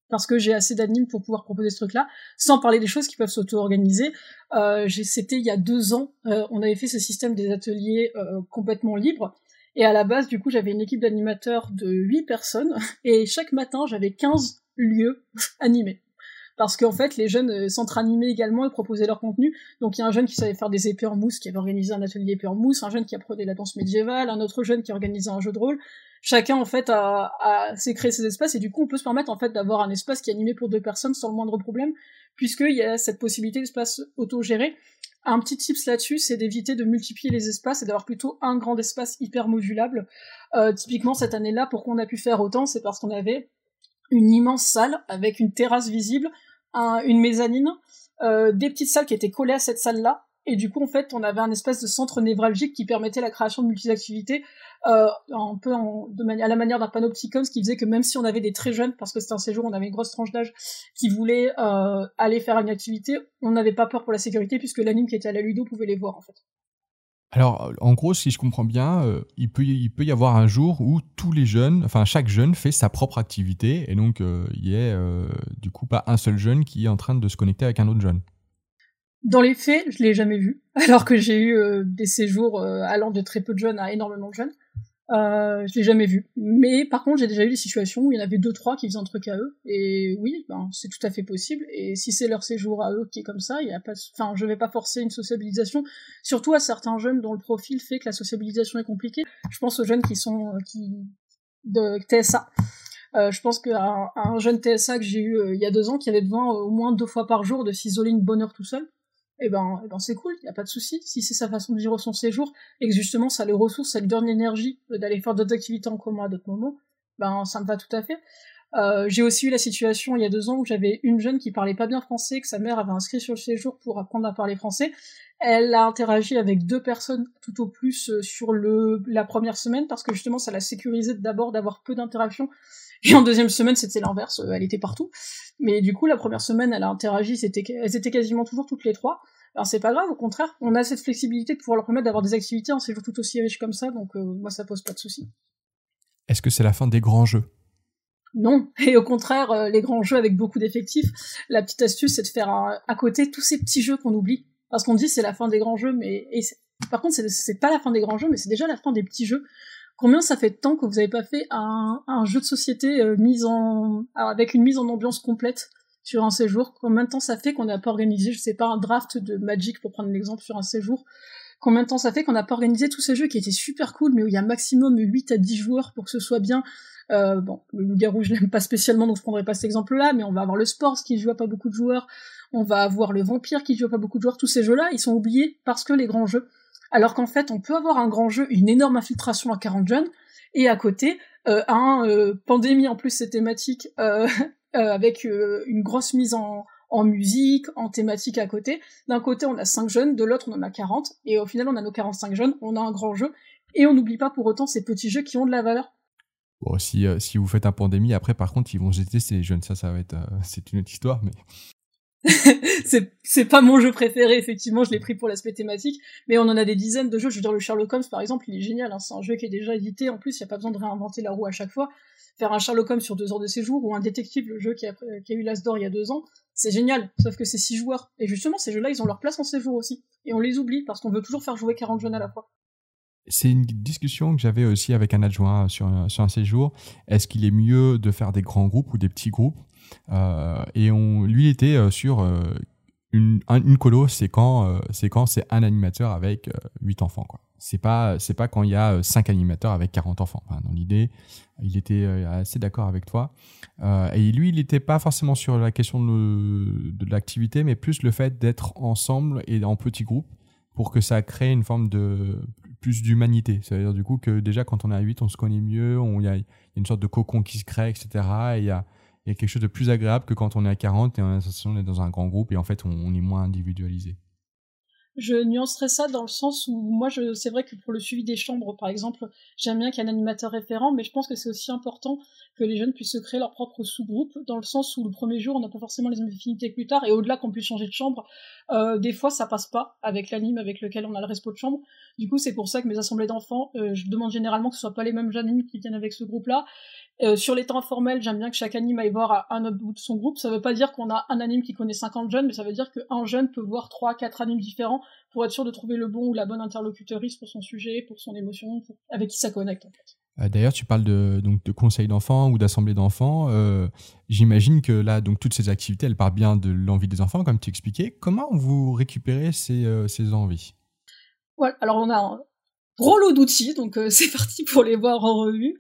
S2: Parce que j'ai assez d'animes pour pouvoir proposer ce truc-là, sans parler des choses qui peuvent s'auto-organiser. Euh, C'était il y a deux ans, euh, on avait fait ce système des ateliers euh, complètement libres. Et à la base, du coup, j'avais une équipe d'animateurs de 8 personnes, et chaque matin, j'avais 15 lieux <laughs> animés. Parce qu'en fait, les jeunes euh, s'entre-animaient également et proposaient leur contenu. Donc il y a un jeune qui savait faire des épées en mousse, qui avait organisé un atelier épées en mousse, un jeune qui apprenait la danse médiévale, un autre jeune qui organisait un jeu de rôle. Chacun en fait a, a s'est créé ses espaces et du coup on peut se permettre en fait d'avoir un espace qui est animé pour deux personnes sans le moindre problème, puisqu'il y a cette possibilité d'espace autogéré. Un petit tips là-dessus, c'est d'éviter de multiplier les espaces et d'avoir plutôt un grand espace hyper modulable. Euh, typiquement cette année-là, pourquoi on a pu faire autant, c'est parce qu'on avait une immense salle avec une terrasse visible, une mezzanine, euh, des petites salles qui étaient collées à cette salle-là. Et du coup, en fait, on avait un espèce de centre névralgique qui permettait la création de multi-activités, euh, un peu à la manière d'un panneau ce qui faisait que même si on avait des très jeunes, parce que c'était un séjour, on avait une grosse tranche d'âge, qui voulaient euh, aller faire une activité, on n'avait pas peur pour la sécurité, puisque l'anime qui était à la Ludo pouvait les voir, en fait.
S1: Alors, en gros, si je comprends bien, euh, il, peut, y avoir un jour où tous les jeunes, enfin chaque jeune fait sa propre activité, et donc euh, il n'y a euh, du coup pas un seul jeune qui est en train de se connecter avec un autre jeune.
S2: Dans les faits, je l'ai jamais vu, <laughs> alors que j'ai eu des séjours allant de très peu de jeunes à énormément de jeunes. Euh, je l'ai jamais vu. Mais par contre, j'ai déjà eu des situations où il y en avait deux, trois qui faisaient un truc à eux. Et oui, ben, c'est tout à fait possible. Et si c'est leur séjour à eux qui est comme ça, il y a pas, enfin, je vais pas forcer une sociabilisation. Surtout à certains jeunes dont le profil fait que la sociabilisation est compliquée. Je pense aux jeunes qui sont, euh, qui, de TSA. Euh, je pense qu'un un jeune TSA que j'ai eu euh, il y a deux ans qui avait besoin au moins deux fois par jour de s'isoler une bonne heure tout seul, eh ben, eh ben c'est cool, il y a pas de souci. Si c'est sa façon de vivre son séjour et que justement ça le ressource, ça lui donne l'énergie d'aller faire d'autres activités en commun à d'autres moments, ben ça me va tout à fait. Euh, j'ai aussi eu la situation il y a deux ans où j'avais une jeune qui parlait pas bien français, que sa mère avait inscrit sur le séjour pour apprendre à parler français. Elle a interagi avec deux personnes tout au plus euh, sur le la première semaine parce que justement ça l'a sécurisé d'abord d'avoir peu d'interactions et en deuxième semaine c'était l'inverse, elle était partout. Mais du coup, la première semaine, elle a interagi, c'était, elles étaient quasiment toujours toutes les trois. Alors c'est pas grave, au contraire, on a cette flexibilité de pouvoir leur permettre d'avoir des activités en séjour tout aussi riche comme ça, donc euh, moi ça pose pas de souci.
S1: Est-ce que c'est la fin des grands jeux?
S2: Non, et au contraire, euh, les grands jeux avec beaucoup d'effectifs, la petite astuce c'est de faire à côté tous ces petits jeux qu'on oublie. Parce qu'on dit c'est la fin des grands jeux, mais par contre c'est pas la fin des grands jeux, mais c'est déjà la fin des petits jeux. Combien ça fait de temps que vous n'avez pas fait un, jeu de société euh, en avec une mise en ambiance complète sur un séjour? Combien de temps ça fait qu'on n'a pas organisé, je sais pas, un draft de Magic pour prendre l'exemple sur un séjour? Combien de temps ça fait qu'on n'a pas organisé tous ces jeux qui étaient super cool, mais où il y a maximum 8 à 10 joueurs pour que ce soit bien. Euh, bon, le loup-garou, je l'aime pas spécialement, donc je prendrai pas cet exemple-là, mais on va avoir le sport, ce qui joue à pas beaucoup de joueurs, on va avoir le vampire qui joue à pas beaucoup de joueurs, tous ces jeux-là, ils sont oubliés parce que les grands jeux. Alors qu'en fait, on peut avoir un grand jeu, une énorme infiltration à 40 jeunes, et à côté, euh, un euh, pandémie en plus c'est thématique, <laughs> avec une grosse mise en, en musique, en thématique à côté. D'un côté, on a 5 jeunes, de l'autre, on en a 40, et au final, on a nos 45 jeunes, on a un grand jeu, et on n'oublie pas pour autant ces petits jeux qui ont de la valeur.
S1: Bon, si, si vous faites un pandémie, après, par contre, ils vont jeter ces jeunes, ça, ça va être, <laughs> c'est une autre histoire, mais <laughs>
S2: c'est pas mon jeu préféré, effectivement, je l'ai pris pour l'aspect thématique, mais on en a des dizaines de jeux. Je veux dire, le Sherlock Holmes, par exemple, il est génial. Hein. C'est un jeu qui est déjà édité. En plus, il n'y a pas besoin de réinventer la roue à chaque fois. Faire un Sherlock Holmes sur deux heures de séjour ou un détective, le jeu qui a, qui a eu l'As d'or il y a deux ans, c'est génial. Sauf que c'est six joueurs. Et justement, ces jeux-là, ils ont leur place en séjour aussi. Et on les oublie parce qu'on veut toujours faire jouer 40 jeunes à la fois.
S1: C'est une discussion que j'avais aussi avec un adjoint sur, un séjour. Est-ce qu'il est mieux de faire des grands groupes ou des petits groupes? euh, Et on, lui était euh, sur euh, une, colo, c'est quand euh, c'est c'est un animateur avec 8 euh, enfants. Quoi. C'est pas pas quand il y a 5 euh, animateurs avec 40 enfants. dans l'idée, il était assez d'accord avec toi. et lui, il n'était pas forcément sur la question de, l'activité, mais plus le fait d'être ensemble et en petits groupes pour que ça crée une forme de plus d'humanité. C'est-à-dire du coup que déjà quand on est à 8, on se connaît mieux, il y, a une sorte de cocon qui se crée, etc. Et il y a il y a quelque chose de plus agréable que quand on est à 40 et on est dans un grand groupe et en fait on, est moins individualisé.
S2: Je nuancerais ça dans le sens où moi, c'est vrai que pour le suivi des chambres, par exemple, j'aime bien qu'il y ait un animateur référent, mais je pense que c'est aussi important que les jeunes puissent se créer leur propre sous-groupe, dans le sens où le premier jour, on n'a pas forcément les mêmes affinités que plus tard, et au-delà qu'on puisse changer de chambre, euh, des fois, ça passe pas avec l'anime avec lequel on a le respo de chambre. Du coup, c'est pour ça que mes assemblées d'enfants, euh, je demande généralement que ce soit pas les mêmes jeunes qui viennent avec ce groupe-là, euh, sur les temps formels, j'aime bien que chaque anime aille voir un autre bout de son groupe. Ça veut pas dire qu'on a un anime qui connaît 50 jeunes, mais ça veut dire qu'un jeune peut voir 3 quatre animes différents pour être sûr de trouver le bon ou la bonne interlocutrice pour son sujet, pour son émotion, avec qui ça connecte en fait.
S1: Euh, d'ailleurs, tu parles de, donc, de conseils d'enfants ou d'assemblées d'enfants. Euh, j'imagine que là, donc, toutes ces activités, elles partent bien de l'envie des enfants, comme tu expliquais. Comment vous récupérez ces, ces envies?
S2: Voilà, alors on a un gros lot d'outils, donc <laughs> c'est parti pour les voir en revue.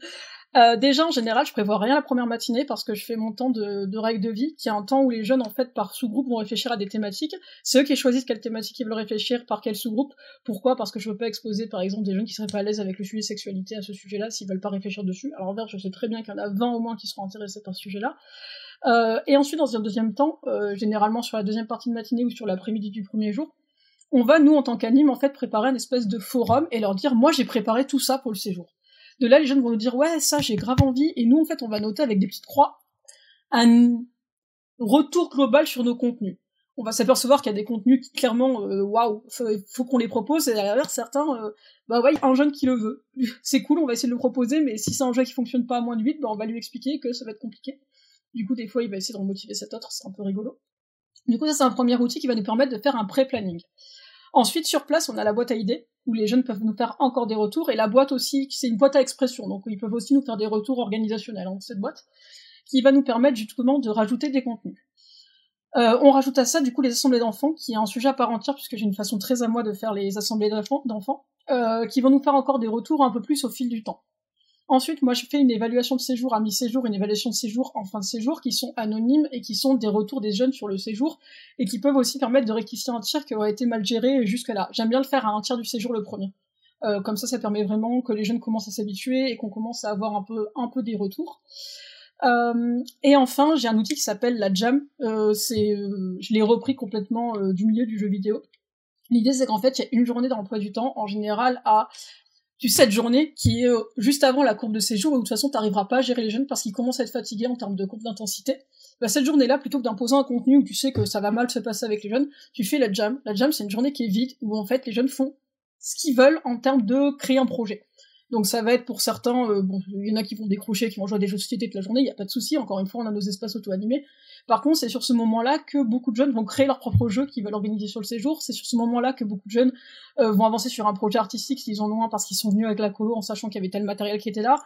S2: Euh, déjà, en général, je prévois rien la première matinée parce que je fais mon temps de, de règle de vie, qui est un temps où les jeunes, en fait, par sous-groupe, vont réfléchir à des thématiques. C'est eux qui choisissent quelle thématique ils veulent réfléchir, par quel sous-groupe. Pourquoi? Parce que je veux pas exposer, par exemple, des jeunes qui seraient pas à l'aise avec le sujet sexualité à ce sujet-là, s'ils veulent pas réfléchir dessus. Alors, en je sais très bien qu'il y en a 20 au moins qui seront intéressés par ce sujet-là. Euh, et ensuite, dans un deuxième temps, euh, généralement sur la deuxième partie de matinée ou sur l'après-midi du premier jour, on va, nous, en tant qu'anime, en fait, préparer une espèce de forum et leur dire, moi, j'ai préparé tout ça pour le séjour. De là, les jeunes vont nous dire ouais, ça j'ai grave envie, et nous en fait on va noter avec des petites croix un retour global sur nos contenus. On va s'apercevoir qu'il y a des contenus qui clairement euh, waouh, faut, qu'on les propose, et l'inverse certains, euh, bah ouais, un jeune qui le veut, <laughs> c'est cool, on va essayer de le proposer, mais si c'est un jeu qui fonctionne pas à moins de 8, bah on va lui expliquer que ça va être compliqué. Du coup, des fois, il va essayer de remotiver cet autre, c'est un peu rigolo. Du coup, ça c'est un premier outil qui va nous permettre de faire un pré-planning. Ensuite, sur place, on a la boîte à idées, où les jeunes peuvent nous faire encore des retours, et la boîte aussi, c'est une boîte à expression, donc ils peuvent aussi nous faire des retours organisationnels dans cette boîte, qui va nous permettre justement de rajouter des contenus. Euh, on rajoute à ça du coup les assemblées d'enfants, qui est un sujet à part entière, puisque j'ai une façon très à moi de faire les assemblées d'enfants, euh, qui vont nous faire encore des retours un peu plus au fil du temps. Ensuite, moi, je fais une évaluation de séjour à mi-séjour, une évaluation de séjour en fin de séjour, qui sont anonymes et qui sont des retours des jeunes sur le séjour, et qui peuvent aussi permettre de rectifier un tir qui aurait été mal géré jusque-là. J'aime bien le faire à un tiers du séjour le premier. Euh, comme ça, ça permet vraiment que les jeunes commencent à s'habituer et qu'on commence à avoir un peu, un peu des retours. Euh, et enfin, j'ai un outil qui s'appelle la Jam. Euh, c'est, je l'ai repris complètement du milieu du jeu vidéo. L'idée, c'est qu'en fait, il y a une journée d'emploi du temps, en général, à tu cette journée qui est euh, juste avant la courbe de séjour où de toute façon t'arriveras pas à gérer les jeunes parce qu'ils commencent à être fatigués en termes de courbe d'intensité. Bah, cette journée-là, plutôt que d'imposer un contenu où tu sais que ça va mal se passer avec les jeunes, tu fais la jam. La jam, c'est une journée qui est vide où en fait les jeunes font ce qu'ils veulent en termes de créer un projet. Donc ça va être pour certains, euh, bon, il y en a qui vont décrocher, qui vont jouer à des jeux de société toute la journée, il n'y a pas de souci, encore une fois, on a nos espaces auto-animés. Par contre, c'est sur ce moment-là que beaucoup de jeunes vont créer leur propre jeu qu'ils veulent organiser sur le séjour, c'est sur ce moment-là que beaucoup de jeunes euh, vont avancer sur un projet artistique s'ils en ont un parce qu'ils sont venus avec la colo en sachant qu'il y avait tel matériel qui était là.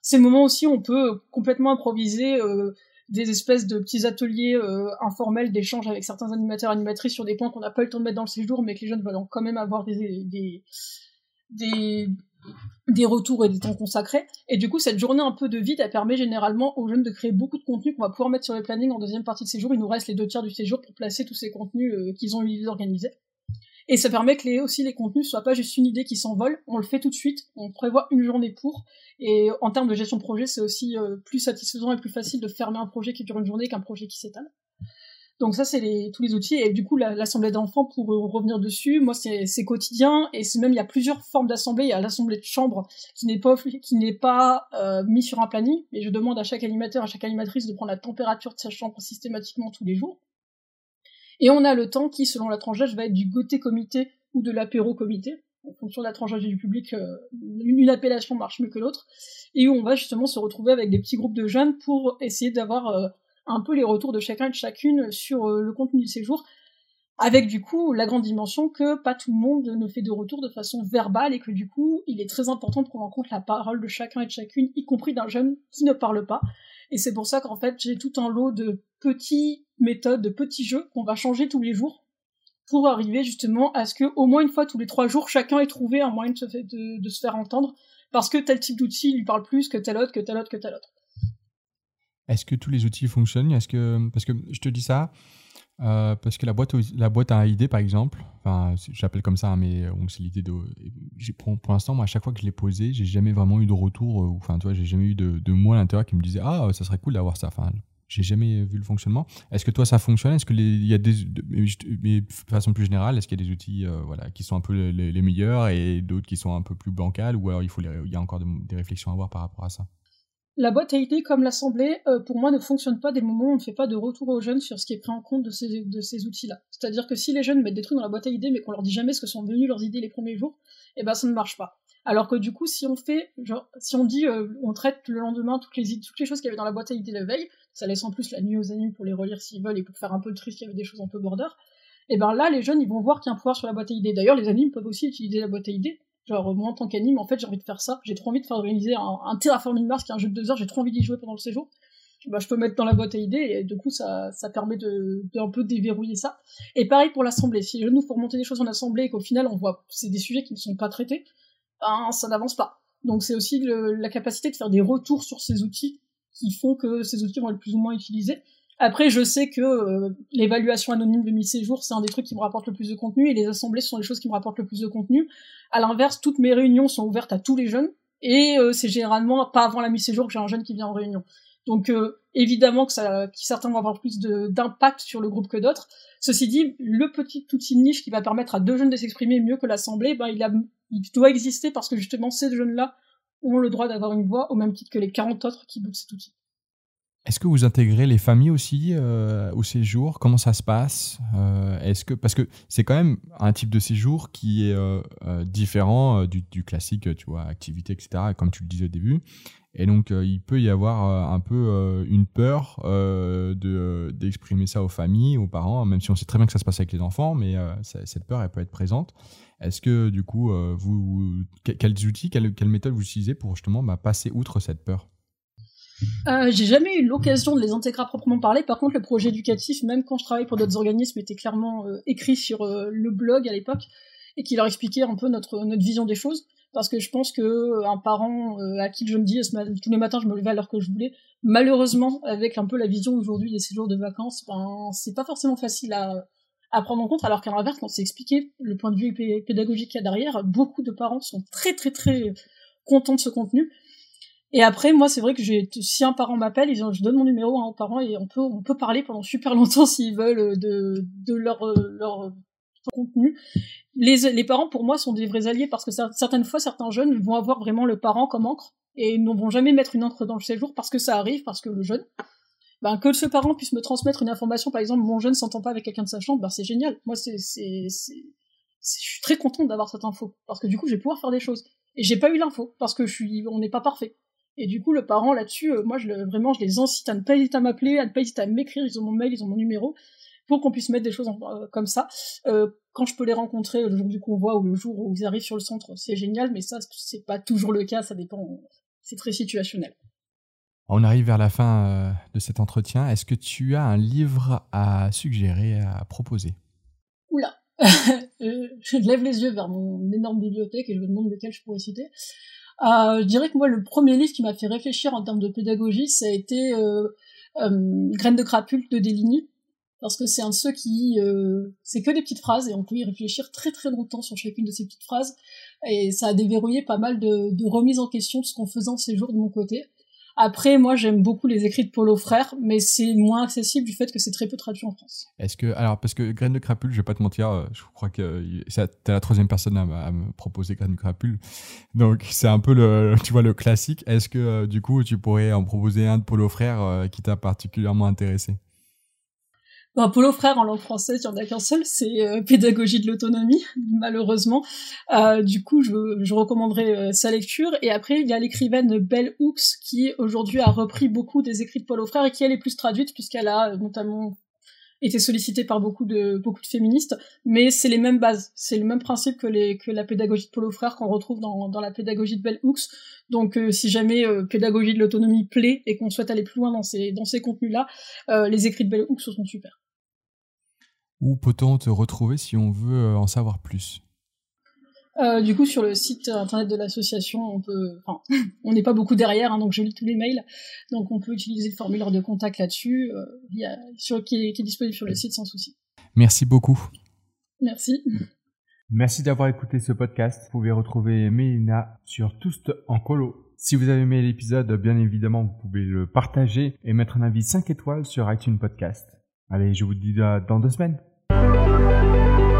S2: C'est le moment aussi où on peut complètement improviser euh, des espèces de petits ateliers informels d'échange avec certains animateurs animatrices sur des points qu'on n'a pas eu le temps de mettre dans le séjour, mais que les jeunes veulent quand même avoir des, des, des des retours et des temps consacrés. Et du coup, cette journée un peu de vide, elle permet généralement aux jeunes de créer beaucoup de contenu qu'on va pouvoir mettre sur les plannings en deuxième partie de séjour. Il nous reste les deux tiers du séjour pour placer tous ces contenus euh, qu'ils ont eu l'idée d'organiser. Et ça permet que les, aussi les contenus soient pas juste une idée qui s'envole, on le fait tout de suite, on prévoit une journée pour. Et en termes de gestion de projet, c'est aussi euh, plus satisfaisant et plus facile de fermer un projet qui dure une journée qu'un projet qui s'étale. Donc ça, c'est tous les outils. Et du coup, l'assemblée d'enfants, pour revenir dessus, moi, c'est quotidien. Et c'est même, il y a plusieurs formes d'assemblée. Il y a l'assemblée de chambre qui n'est pas, qui pas euh, mis sur un planning. Mais je demande à chaque animateur, à chaque animatrice de prendre la température de sa chambre systématiquement tous les jours. Et on a le temps qui, selon la tranche d'âge, va être du goûter comité ou de l'apéro comité. En fonction de la tranche d'âge du public, euh, une appellation marche mieux que l'autre. Et où on va justement se retrouver avec des petits groupes de jeunes pour essayer d'avoir... Euh, un peu les retours de chacun et de chacune sur euh, le contenu du séjour, avec du coup la grande dimension que pas tout le monde ne fait de retour de façon verbale et que du coup il est très important de prendre en compte la parole de chacun et de chacune, y compris d'un jeune qui ne parle pas. Et c'est pour ça qu'en fait j'ai tout un lot de petits méthodes, de petits jeux qu'on va changer tous les jours pour arriver justement à ce que au moins une fois tous les trois jours chacun ait trouvé un moyen de se, de se faire entendre parce que tel type d'outil lui parle plus que tel autre, que tel autre, que tel autre.
S1: Est-ce que tous les outils fonctionnent? Est-ce que parce que je te dis ça euh, parce que la boîte la boîte à idées par exemple, enfin j'appelle comme ça, hein, mais c'est l'idée de pour, pour l'instant moi à chaque fois que je l'ai posé, j'ai jamais vraiment eu de retour, euh, enfin tu vois j'ai jamais eu de, de moi à l'intérieur qui me disait ah ça serait cool d'avoir ça. Enfin j'ai jamais vu le fonctionnement. Est-ce que toi ça fonctionne? Est-ce y a des mais de façon plus générale, est-ce qu'il y a des outils euh, voilà qui sont un peu les, meilleurs et d'autres qui sont un peu plus bancals ou alors il faut il y a encore des réflexions à avoir par rapport à ça?
S2: La boîte à idées comme l'assemblée, euh, pour moi, ne fonctionne pas des moments où on ne fait pas de retour aux jeunes sur ce qui est pris en compte de ces, outils-là. C'est-à-dire que si les jeunes mettent des trucs dans la boîte à idées, mais qu'on leur dit jamais ce que sont devenus leurs idées les premiers jours, eh ben ça ne marche pas. Alors que du coup, si on fait, genre, si on dit, euh, on traite le lendemain toutes les, toutes les choses qu'il y avait dans la boîte à idées la veille, ça laisse en plus la nuit aux animes pour les relire s'ils veulent et pour faire un peu de tri s'il y avait des choses un peu border, et eh ben là, les jeunes, ils vont voir qu'il y a un pouvoir sur la boîte à idées. D'ailleurs, les animes peuvent aussi utiliser la boîte à idées Genre, moi, en tant qu'anime, en fait, j'ai envie de faire ça. J'ai trop envie de faire organiser un, un Terraforming Mars qui est un jeu de deux heures. J'ai trop envie d'y jouer pendant le séjour. Bah, je peux mettre dans la boîte à idées et du coup, ça, ça permet de, un peu déverrouiller ça. Et pareil pour l'assemblée. Si nous faut remonter des choses en assemblée et qu'au final, on voit, c'est des sujets qui ne sont pas traités, ben, ça n'avance pas. Donc, c'est aussi la capacité de faire des retours sur ces outils qui font que ces outils vont être plus ou moins utilisés. Après, je sais que euh, l'évaluation anonyme de mi-séjour, c'est un des trucs qui me rapporte le plus de contenu, et les assemblées sont les choses qui me rapportent le plus de contenu. À l'inverse, toutes mes réunions sont ouvertes à tous les jeunes, et euh, c'est généralement pas avant la mi-séjour que j'ai un jeune qui vient en réunion. Donc euh, évidemment que, ça, certains vont avoir plus d'impact sur le groupe que d'autres. Ceci dit, le petit outil niche qui va permettre à deux jeunes de s'exprimer mieux que l'assemblée, ben, il, a, il doit exister parce que justement ces jeunes-là ont le droit d'avoir une voix au même titre que les 40 autres qui boutent cet outil.
S1: Est-ce que vous intégrez les familles aussi euh, au séjour? Comment ça se passe? Euh, Est-ce que parce que c'est quand même un type de séjour qui est euh, différent du, classique, tu vois, activité, etc. Comme tu le disais au début. Et donc, il peut y avoir un peu une peur de d'exprimer ça aux familles, aux parents, même si on sait très bien que ça se passe avec les enfants, mais cette peur, elle peut être présente. Est-ce que du coup, vous, quels outils, quelles, méthodes vous utilisez pour justement bah, passer outre cette peur?
S2: Euh, j'ai jamais eu l'occasion de les intégrer à proprement parler. Par contre, le projet éducatif, même quand je travaillais pour d'autres organismes, était clairement euh, écrit sur euh, le blog à l'époque et qui leur expliquait un peu notre notre vision des choses. Parce que je pense que un parent à qui je me dis tous les matins je me levais à l'heure que je voulais, malheureusement avec un peu la vision aujourd'hui des séjours de vacances, ben c'est pas forcément facile à à prendre en compte, alors qu'à l'inverse, quand c'est expliqué le point de vue pédagogique qu'il y a derrière, beaucoup de parents sont très très très contents de ce contenu et après, moi, c'est vrai que si un parent m'appelle, ils je donne mon numéro à un parent et on peut, on peut parler pendant super longtemps <laughs> s'ils veulent euh, de, de leur, euh, leur euh, contenu. Les, les parents, pour moi, sont des vrais alliés parce que certaines fois, certains jeunes vont avoir vraiment le parent comme encre et ne vont jamais mettre une encre dans le séjour parce que ça arrive, parce que le jeune, ben, que ce parent puisse me transmettre une information, par exemple, mon jeune s'entend pas avec quelqu'un de sa chambre, ben, c'est génial. Moi, c'est, c'est, je suis très contente d'avoir cette info parce que du coup, je vais pouvoir faire des choses. Et j'ai pas eu l'info parce que je suis, on n'est pas parfait. Et du coup, le parent là-dessus, euh, moi, je le, vraiment, je les incite à ne pas hésiter à m'appeler, à ne pas hésiter à m'écrire. Ils ont mon mail, ils ont mon numéro, pour qu'on puisse mettre des choses euh, comme ça. Euh, quand je peux les rencontrer le jour du convoi ou le jour où ils arrivent sur le centre, c'est génial, mais ça, c'est pas toujours le cas. Ça dépend. C'est très situationnel.
S1: On arrive vers la fin de cet entretien. Est-ce que tu as un livre à suggérer, à proposer?
S2: Oula <laughs> Je lève les yeux vers mon énorme bibliothèque et je me demande lequel je pourrais citer. Euh, je dirais que moi, le premier livre qui m'a fait réfléchir en termes de pédagogie, ça a été euh, euh, Graines de crapule de Deligny, parce que c'est un de ceux qui... Euh, c'est que des petites phrases, et on peut y réfléchir très très longtemps sur chacune de ces petites phrases, et ça a déverrouillé pas mal de, de remises en question de ce qu'on faisait en ces jours de mon côté. Après, moi, j'aime beaucoup les écrits de Paulo Frère, mais c'est moins accessible du fait que c'est très peu traduit en France.
S1: Est-ce que, alors, parce que Graines de crapule, je vais pas te mentir, euh, je crois que t'es la troisième personne à, me proposer Graines de crapule. Donc, c'est un peu le, tu vois, le classique. Est-ce que, euh, du coup, tu pourrais en proposer un de Paulo Frère euh, qui t'a particulièrement intéressé?
S2: Bon, Polo Frère en langue française, il n'y en a qu'un seul, c'est euh, Pédagogie de l'autonomie, <laughs> malheureusement. Euh, du coup, je, je recommanderais euh, sa lecture. Et après, il y a l'écrivaine Belle Hooks, qui aujourd'hui a repris beaucoup des écrits de Polo Frère et qui elle est plus traduite, puisqu'elle a notamment été sollicitée par beaucoup de beaucoup de féministes. Mais c'est les mêmes bases, c'est le même principe que la pédagogie de Polo Frère qu'on retrouve dans, la pédagogie de Belle Hooks. Donc, si jamais pédagogie de l'autonomie plaît et qu'on souhaite aller plus loin dans ces dans ces contenus-là, les écrits de Belle Hooks sont super.
S1: Où peut-on te retrouver si on veut euh, en savoir plus?
S2: Euh, du coup, sur le site internet de l'association, on peut, enfin, <laughs> on n'est pas beaucoup derrière, hein, donc je lis tous les mails, donc on peut utiliser le formulaire de contact là-dessus, euh, sur, qui, est, disponible sur le site sans souci.
S1: Merci beaucoup.
S2: Merci.
S1: Merci d'avoir écouté ce podcast. Vous pouvez retrouver Mélina sur Toust en colo. Si vous avez aimé l'épisode, bien évidemment, vous pouvez le partager et mettre un avis 5 étoiles sur iTunes Podcast. Allez, je vous dis dans deux semaines. Thank you.